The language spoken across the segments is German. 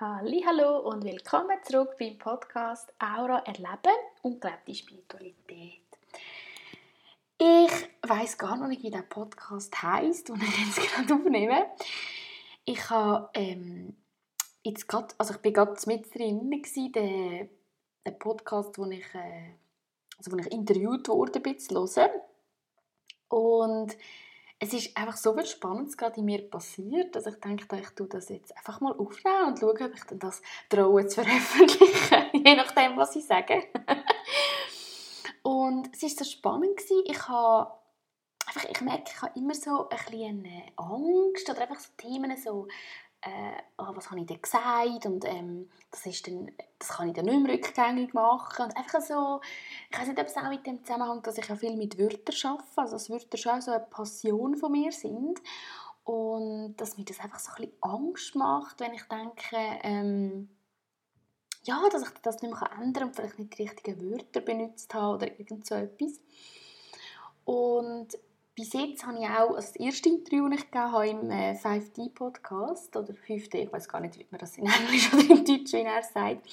Hallo und willkommen zurück beim Podcast Aura erleben und gelebte Spiritualität. Ich weiß gar noch nicht, wie der Podcast heißt, den ich jetzt gerade aufnehme. Ich habe ähm, jetzt grad, also ich bin gerade mit drin gewesen, der, Podcast, wo ich, äh, also wo ich interviewt wurde, bin, zu hören. Und es ist einfach so viel Spannendes gerade in mir passiert, dass ich denke, ich tue das jetzt einfach mal aufnehmen und schaue, ob ich das traue zu veröffentlichen, je nachdem, was ich sage. und es war so spannend gewesen. Ich habe einfach, ich merke, ich habe immer so ein bisschen Angst oder einfach so Themen so äh, oh, was habe ich denn gesagt und ähm, das, ist dann, das kann ich dann nicht mehr rückgängig machen. Und einfach so, ich weiß nicht, ob es auch mit dem Zusammenhang, dass ich ja viel mit Wörtern arbeite, also dass Wörter schon so eine Passion von mir sind und dass mir das einfach so ein bisschen Angst macht, wenn ich denke, ähm, ja, dass ich das nicht mehr ändern kann und vielleicht nicht die richtigen Wörter benutzt habe oder irgend so etwas. Und bis jetzt habe ich auch, also das erste Interview, das ich gegeben habe im äh, 5D-Podcast, oder 5D, ich weiß gar nicht, wie man das in Englisch oder in Deutsch, wie er sagt,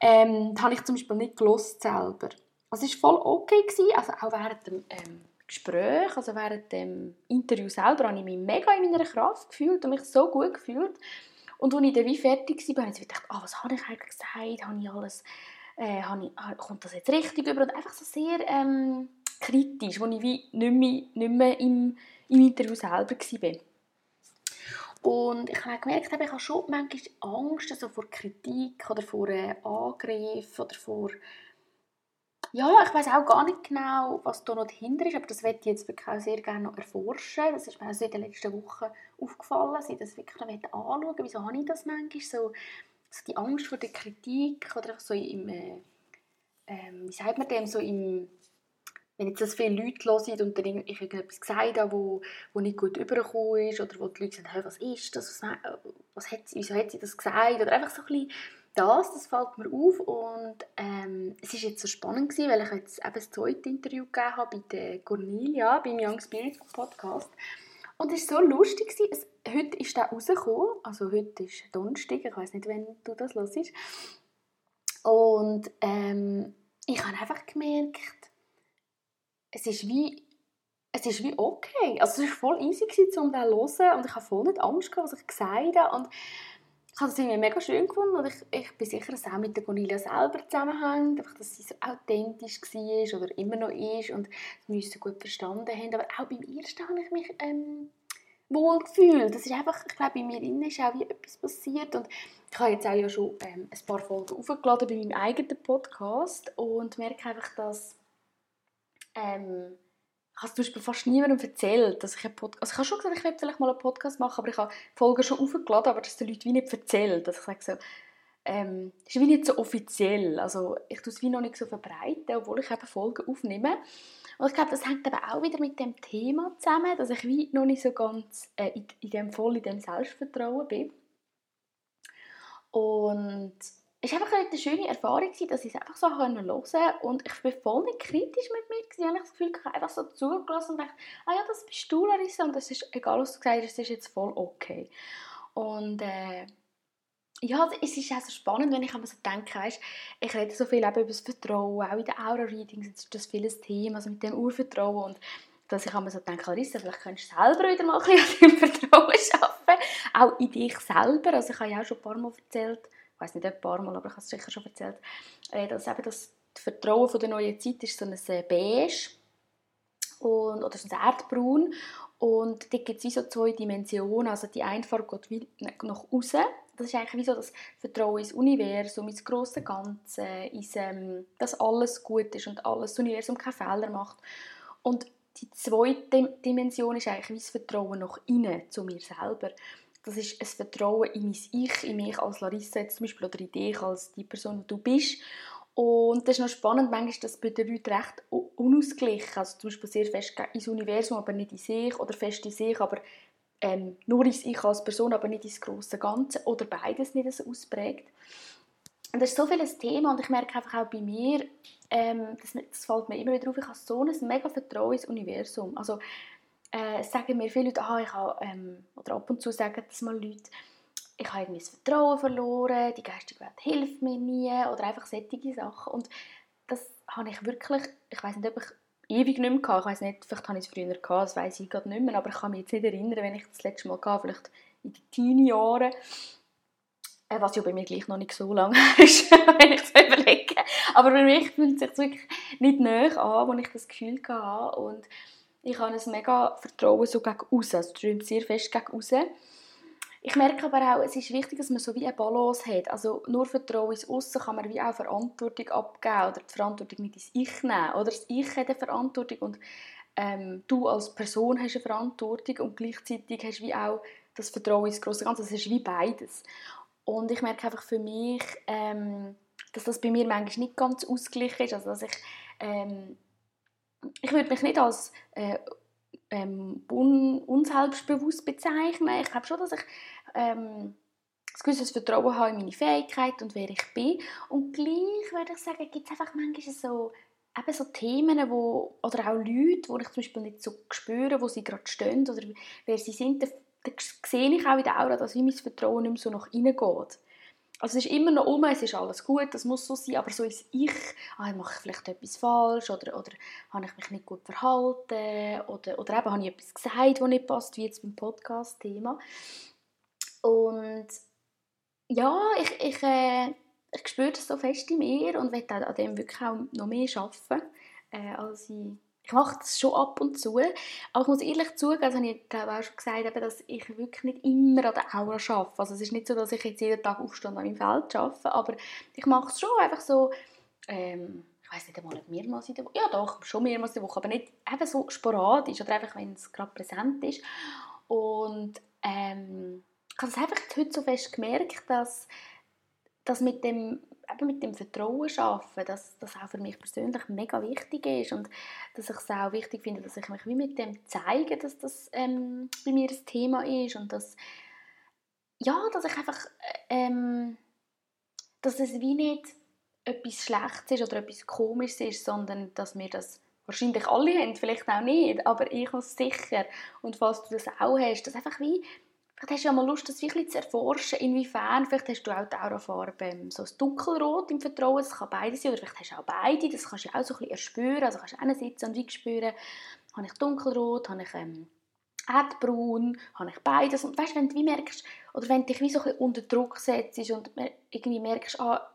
ähm, habe ich zum Beispiel nicht gelost selber. Es war voll okay, gewesen, also auch während dem ähm, Gespräch, also während dem Interview selber, habe ich mich mega in meiner Kraft gefühlt und mich so gut gefühlt. Und als ich dann wie fertig war, habe ich gedacht, oh, was habe ich eigentlich gesagt, habe ich alles, äh, habe ich, kommt das jetzt richtig über? Und einfach so sehr... Ähm, kritisch, wo ich wie nicht mehr, nicht mehr im, im Interview selber war. Und ich habe gemerkt, ich habe schon manchmal Angst also vor Kritik oder vor äh, Angriff oder vor... Ja, ich weiß auch gar nicht genau, was da noch dahinter ist, aber das werde ich jetzt wirklich auch sehr gerne noch erforschen. Das ist mir also in den letzten Wochen aufgefallen, dass ich das wirklich anschauen. Wieso habe ich das manchmal so, so die Angst vor der Kritik oder so im... Äh, ähm, wie sagt man dem, so im wenn jetzt das viele Leute hören und dann ich irgendetwas gesagt habe, wo, wo nicht gut übergekommen ist oder wo die Leute sagen, hey, was ist das, was, hat wieso hat sie das gesagt? oder einfach so ein bisschen das, das fällt mir auf und ähm, es war jetzt so spannend gewesen, weil ich jetzt eben das zweite Interview gegeben habe bei der Cornelia, beim Young Spirit Podcast und es war so lustig gewesen. Es, heute ist der rausgekommen, also heute ist Donnerstag, ich weiß nicht, wenn du das hörst und ähm, ich habe einfach gemerkt, es ist wie es ist wie okay. Also es war voll easy, gewesen, um das zu hören und ich habe voll nicht Angst gehabt, was ich gesagt habe und ich habe es irgendwie mega schön gefunden und ich, ich bin sicher, dass es auch mit der Cornelia selber zusammenhängt, einfach, dass sie so authentisch war oder immer noch ist und wir uns so gut verstanden haben. Aber auch beim ersten habe ich mich ähm, wohl gefühlt. Das ist einfach, ich glaube, bei mir innen ist auch wie etwas passiert und ich habe jetzt auch ja schon ähm, ein paar Folgen aufgeladen bei meinem eigenen Podcast und merke einfach, dass ähm, habe zum Beispiel fast niemandem erzählt, dass ich einen Podcast... Also ich habe schon gesagt, ich will vielleicht mal einen Podcast machen, aber ich habe Folgen schon aufgeladen, aber das den Leuten wie nicht erzählt. Also ich sage so, ähm, ist wie nicht so offiziell. Also ich tue es wie noch nicht so verbreiten, obwohl ich eben Folgen aufnehme. Und ich glaube, das hängt aber auch wieder mit dem Thema zusammen, dass ich wie noch nicht so ganz äh, in, in dem voll in dem Selbstvertrauen bin. Und es war einfach eine schöne Erfahrung, dass ich es einfach so hören konnte. Und ich war voll nicht kritisch mit mir. Ich habe das Gefühl, ich habe einfach so zugelassen und dachte, ah ja, das bist du, Larissa. Und das ist, egal was du gesagt hast, das ist jetzt voll okay. Und äh, ja, es ist auch so spannend, wenn ich so denke, weißt, ich rede so viel über das Vertrauen, auch in den Aura-Readings ist das vieles Thema, also mit dem Urvertrauen und dass ich so denke, Larissa, vielleicht könntest du selber wieder mal ein bisschen an deinem Vertrauen arbeiten, auch in dich selber, also ich habe ja auch schon ein paar Mal erzählt, ich weiß nicht, ein paar Mal, aber ich habe es sicher schon erzählt, äh, dass eben das Vertrauen von der neuen Zeit ist so ein äh, Beige und, oder so ein Erdbraun und da gibt es wie so zwei Dimensionen, also die eine Farbe geht nach außen, das ist eigentlich wie so das Vertrauen ins Universum, ins große Ganze, ins, ähm, dass alles gut ist und alles das Universum keine Fehler macht. Und die zweite Dimension ist eigentlich wie das Vertrauen nach innen, zu mir selber das ist ein Vertrauen in mein Ich, in mich als Larissa jetzt zum Beispiel oder in dich als die Person, die du bist. Und das ist noch spannend, manchmal ist das bei den Leuten recht unausgeglichen. Also zum Beispiel sehr fest ins Universum, aber nicht in sich, oder fest in sich, aber ähm, nur ins Ich als Person, aber nicht ins große Ganze, oder beides nicht so ausprägt. Und das ist so viel ein Thema und ich merke einfach auch bei mir, ähm, das, das fällt mir immer wieder auf, ich habe so ein mega Vertrauen ins Universum. Also äh, sagen mir viele Leute, ah, ich habe, ähm, oder ab und zu sagen das mal Leute, ich habe irgendwie Vertrauen verloren, die geistige Welt hilft mir nie oder einfach solche Sachen. Und das habe ich wirklich, ich weiß nicht, ob ich ewig nicht mehr hatte. Ich weiß nicht, vielleicht habe ich es früher gehabt, das weiß ich gerade nicht mehr, aber ich kann mich jetzt nicht erinnern, wenn ich das letzte Mal hatte, vielleicht in den Teenie-Jahren. Äh, was ja bei mir gleich noch nicht so lange ist, wenn ich es überlege. Aber bei mir fühlt es sich wirklich nicht näher an, wo ich das Gefühl hatte. Und ich habe ein mega Vertrauen so gegen außen, also strömt sehr fest gegen außen. Ich merke aber auch, es ist wichtig, dass man so wie eine Balance hat. Also nur Vertrauen ins Aussen kann man wie auch Verantwortung abgeben oder die Verantwortung nicht ins Ich nehmen. Oder das Ich hat eine Verantwortung und ähm, du als Person hast eine Verantwortung und gleichzeitig hast du wie auch das Vertrauen ins große Ganze. Das ist wie beides. Und ich merke einfach für mich, ähm, dass das bei mir manchmal nicht ganz ausgeglichen ist. Also dass ich, ähm, ich würde mich nicht als äh, ähm, un unselbstbewusst bezeichnen. Ich glaube schon, dass ich ähm, ein gewisses Vertrauen habe in meine Fähigkeit und wer ich bin. Und gleich würde ich sagen, gibt es einfach manchmal so, eben so Themen wo, oder auch Leute, wo ich zum Beispiel nicht so spüre, wo sie gerade stehen oder wer sie sind, da, da sehe ich auch in der Aura, dass mein Vertrauen nicht mehr so nach innen geht. Also es ist immer noch um, es ist alles gut, das muss so sein, aber so ist ich, ah, mache ich vielleicht etwas falsch oder, oder habe ich mich nicht gut verhalten oder, oder eben habe ich etwas gesagt, das nicht passt, wie jetzt beim Podcast-Thema. Und ja, ich, ich, äh, ich spüre das so fest in mir und will an dem wirklich auch noch mehr arbeiten, äh, als ich ich mache das schon ab und zu, aber ich muss ehrlich zugeben, das habe ich glaube auch schon gesagt, dass ich wirklich nicht immer an der Aura arbeite. Also es ist nicht so, dass ich jetzt jeden Tag aufstehe und an meinem Feld arbeite, aber ich mache es schon einfach so, ähm, ich weiß nicht einmal, mehrmals in der Woche, ja doch, schon mehrmals in der Woche, aber nicht eben so sporadisch oder einfach, wenn es gerade präsent ist. Und ähm, ich habe es einfach heute so fest gemerkt, dass, dass mit dem eben mit dem Vertrauen schaffen, dass das auch für mich persönlich mega wichtig ist und dass ich es auch wichtig finde, dass ich mich wie mit dem zeige, dass das ähm, bei mir ein Thema ist und dass ja, dass ich einfach ähm, dass es wie nicht etwas Schlechtes ist oder etwas Komisches ist, sondern dass wir das wahrscheinlich alle haben, vielleicht auch nicht, aber ich muss sicher und falls du das auch hast, dass einfach wie Vielleicht hast du ja mal Lust, das wirklich zu erforschen, inwiefern, vielleicht hast du auch die Aurafarbe ähm, so ein dunkelrot im Vertrauen, das kann beides sein, oder vielleicht hast du auch beide, das kannst du auch so ein bisschen erspüren, also kannst du sitzen und wie spüren, habe ich dunkelrot, habe ich ähm, Erdbraun, habe ich beides, und weißt, wenn du wie merkst, oder wenn du dich wie so ein bisschen unter Druck setzt und irgendwie merkst, ah,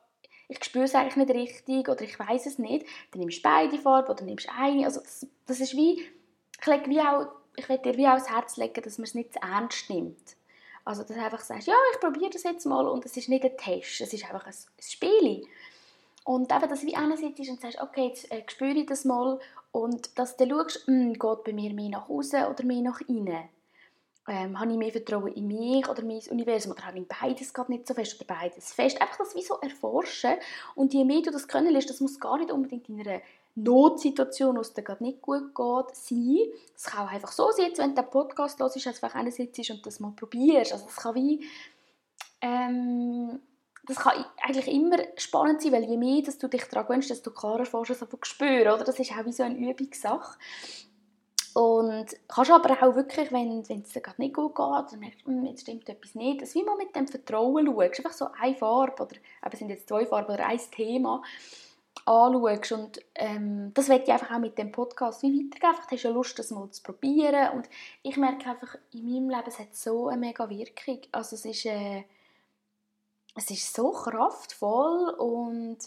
ich spüre es eigentlich nicht richtig oder ich weiß es nicht, dann nimmst du beide Farben oder nimmst eine, also das, das ist wie, ich lege wie auch ich will dir wie ans Herz legen, dass man es nicht zu ernst nimmt. Also, dass du einfach sagst, ja, ich probiere das jetzt mal und es ist nicht ein Test, es ist einfach ein, Spiel. Und eben, dass du wie einerseits und sagst, okay, jetzt äh, spüre ich das mal und dass du schaust, mh, hm, geht bei mir mehr nach außen oder mehr nach innen. Ähm, habe ich mehr Vertrauen in mich oder mein Universum oder habe ich beides gerade nicht so fest oder beides fest. Einfach das wie so erforschen und je mehr du das können lässt, das muss gar nicht unbedingt in einer Notsituation, es dir gerade nicht gut geht, sein. Es kann auch einfach so sein, jetzt, wenn du den Podcast hörst, dass du einfach sitzt und das mal probierst. Also es kann wie... Ähm, das kann eigentlich immer spannend sein, weil je mehr dass du dich daran gewöhnst, desto klarer fährst du es einfach spüren. Oder? Das ist auch wie so eine Übungssache. Und kannst aber auch wirklich, wenn, es dir gerade nicht gut geht, oder merkst, hm, jetzt stimmt etwas nicht, dass wie mal mit dem Vertrauen schaust. Einfach so eine Farbe, oder eben sind jetzt zwei Farben oder ein Thema anschaust. Und ähm, das werde ich einfach auch mit dem Podcast wie weitergeben. Einfach hast du Lust, das mal zu probieren. Und ich merke einfach, in meinem Leben, es hat so eine mega Wirkung. Also es ist, äh, es ist so kraftvoll und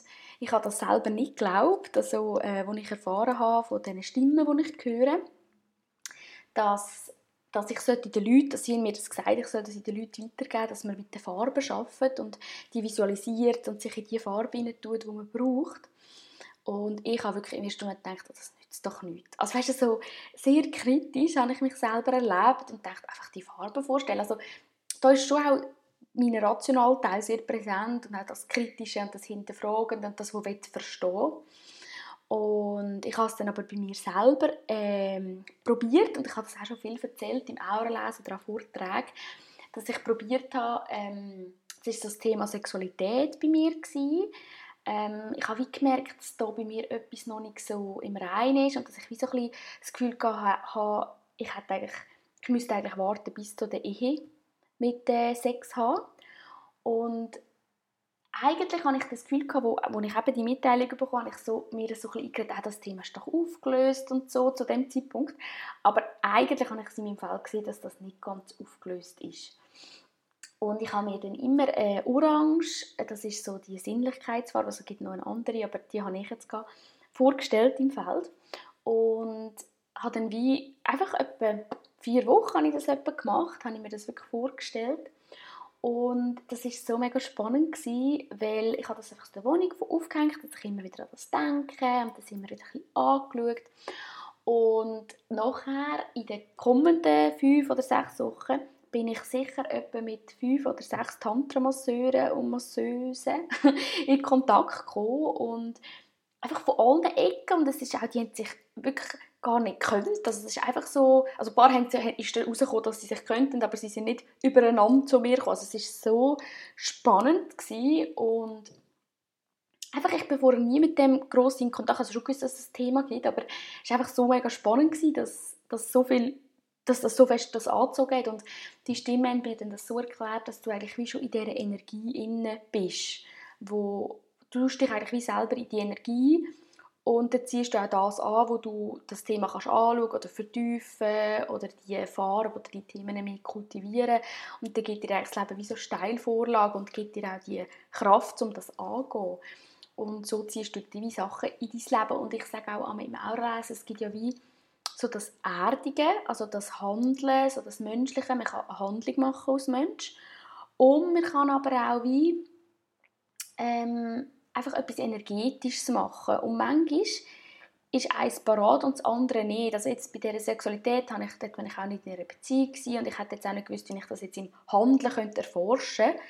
ich habe das selber nicht geglaubt, also, äh, als ich erfahren habe von den Stimmen, die ich höre, dass dass ich den Leuten, dass sie mir das gesagt ich sollte sie den Leuten weitergeben, dass man mit den Farben arbeitet und die visualisiert und sich in die Farbe hinein tut, die man braucht. Und ich habe wirklich im ersten Moment gedacht, das nützt doch nichts. Also weißt du, so sehr kritisch habe ich mich selber erlebt und dachte, einfach die Farben vorstellen. Also da ist schon auch mein rationaler Teil sehr präsent und auch das Kritische und das Hinterfragen und das, was ich verstehen und ich habe es dann aber bei mir selber ähm, probiert und ich habe das auch schon viel erzählt im Auralesen oder auch Vorträgen, dass ich probiert habe, ähm, das war das Thema Sexualität bei mir gewesen, ähm, ich habe gemerkt, dass da bei mir etwas noch nicht so im Reinen ist und dass ich wie so ein das Gefühl hatte, ich, hätte eigentlich, ich müsste eigentlich warten bis zu der Ehe mit äh, Sex haben. Und eigentlich habe ich das Gefühl gehabt, wo, wo ich eben die Mitteilung bekommen habe, ich so, mir so ein bisschen ah, das Thema ist doch aufgelöst und so zu dem Zeitpunkt. Aber eigentlich habe ich es in meinem Fall gesehen, dass das nicht ganz aufgelöst ist. Und ich habe mir dann immer äh, Orange, das ist so die Sinnlichkeitsfarbe, also gibt noch eine andere, aber die habe ich jetzt gar vorgestellt im Feld. Und habe dann wie einfach etwa vier Wochen habe ich das etwa gemacht, habe ich mir das wirklich vorgestellt. Und das ist so mega spannend gewesen, weil ich habe das einfach aus der Wohnung aufgehängt, dass ich immer wieder an das denke und das immer wieder ein bisschen angeschaut. Und nachher, in den kommenden fünf oder sechs Wochen, bin ich sicher etwa mit fünf oder sechs Tantra-Masseuren und Masseusen in Kontakt gekommen und einfach von allen Ecken und es ist auch, die haben sich wirklich gar nicht können. Also es ist einfach so, also ein paar haben, ist rausgekommen, dass sie sich könnten, aber sie sind nicht übereinander zu mir gekommen. Also es war so spannend gewesen und einfach, ich bin vorher nie mit dem gross in Kontakt, also schon gewusst, dass es ein Thema gibt, aber es war einfach so mega spannend gewesen, dass, dass so viel dass das so fest das angezogen hat und die Stimme hat mir dann das so erklärt, dass du eigentlich wie schon in dieser Energie inne bist, wo du dich eigentlich wie selber in die Energie und dann ziehst du auch das an, wo du das Thema kannst anschauen oder vertiefen oder die Farbe oder die Themen mehr kultivieren. Und dann gibt dir das Leben wie so Steilvorlage und gibt dir auch die Kraft, um das anzugehen. Und so ziehst du die Sachen in dein Leben. Und ich sage auch im Auralesen, es gibt ja wie so das Erdige, also das Handeln, so das Menschliche. Man kann eine Handlung machen als Mensch. Und man kann aber auch wie ähm, einfach etwas Energetisches machen. Und manchmal ist eins parat und das andere nicht. Also jetzt bei dieser Sexualität habe ich dort, wenn ich auch nicht in einer Beziehung war und ich hätte jetzt auch nicht gewusst, wie ich das jetzt im Handeln könnte erforschen könnte.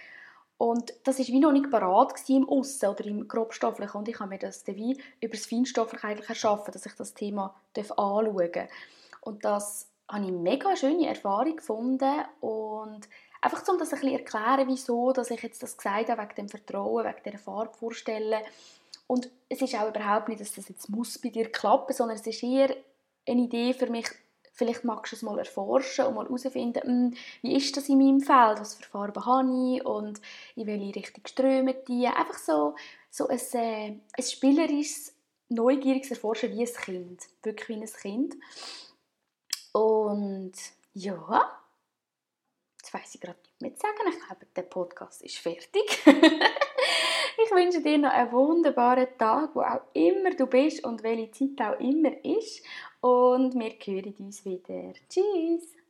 Und das war wie noch nicht parat im Aussen oder im Grobstofflichen. Und ich habe mir das dann wie über das Feinstoffliche eigentlich erschaffen, dass ich das Thema anschauen darf. Und das habe ich mega schöne Erfahrung gefunden und Einfach um das ein bisschen erklären, wieso dass ich jetzt das gesagt habe, wegen dem Vertrauen, wegen dieser Farbe vorstellen. Und es ist auch überhaupt nicht, dass das jetzt muss bei dir klappen, sondern es ist eher eine Idee für mich, vielleicht magst du es mal erforschen und mal herausfinden, hm, wie ist das in meinem Feld, was für Farben habe ich und in welche Richtung strömen die. Einfach so, so ein, äh, ein spielerisches, neugieriges Erforschen wie ein Kind. Wirklich wie ein Kind. Und ja, Weiss ich gerade nicht mehr zu sagen. Ich glaube, der Podcast ist fertig. ich wünsche dir noch einen wunderbaren Tag, wo auch immer du bist und welche Zeit auch immer ist. Und wir hören uns wieder. Tschüss!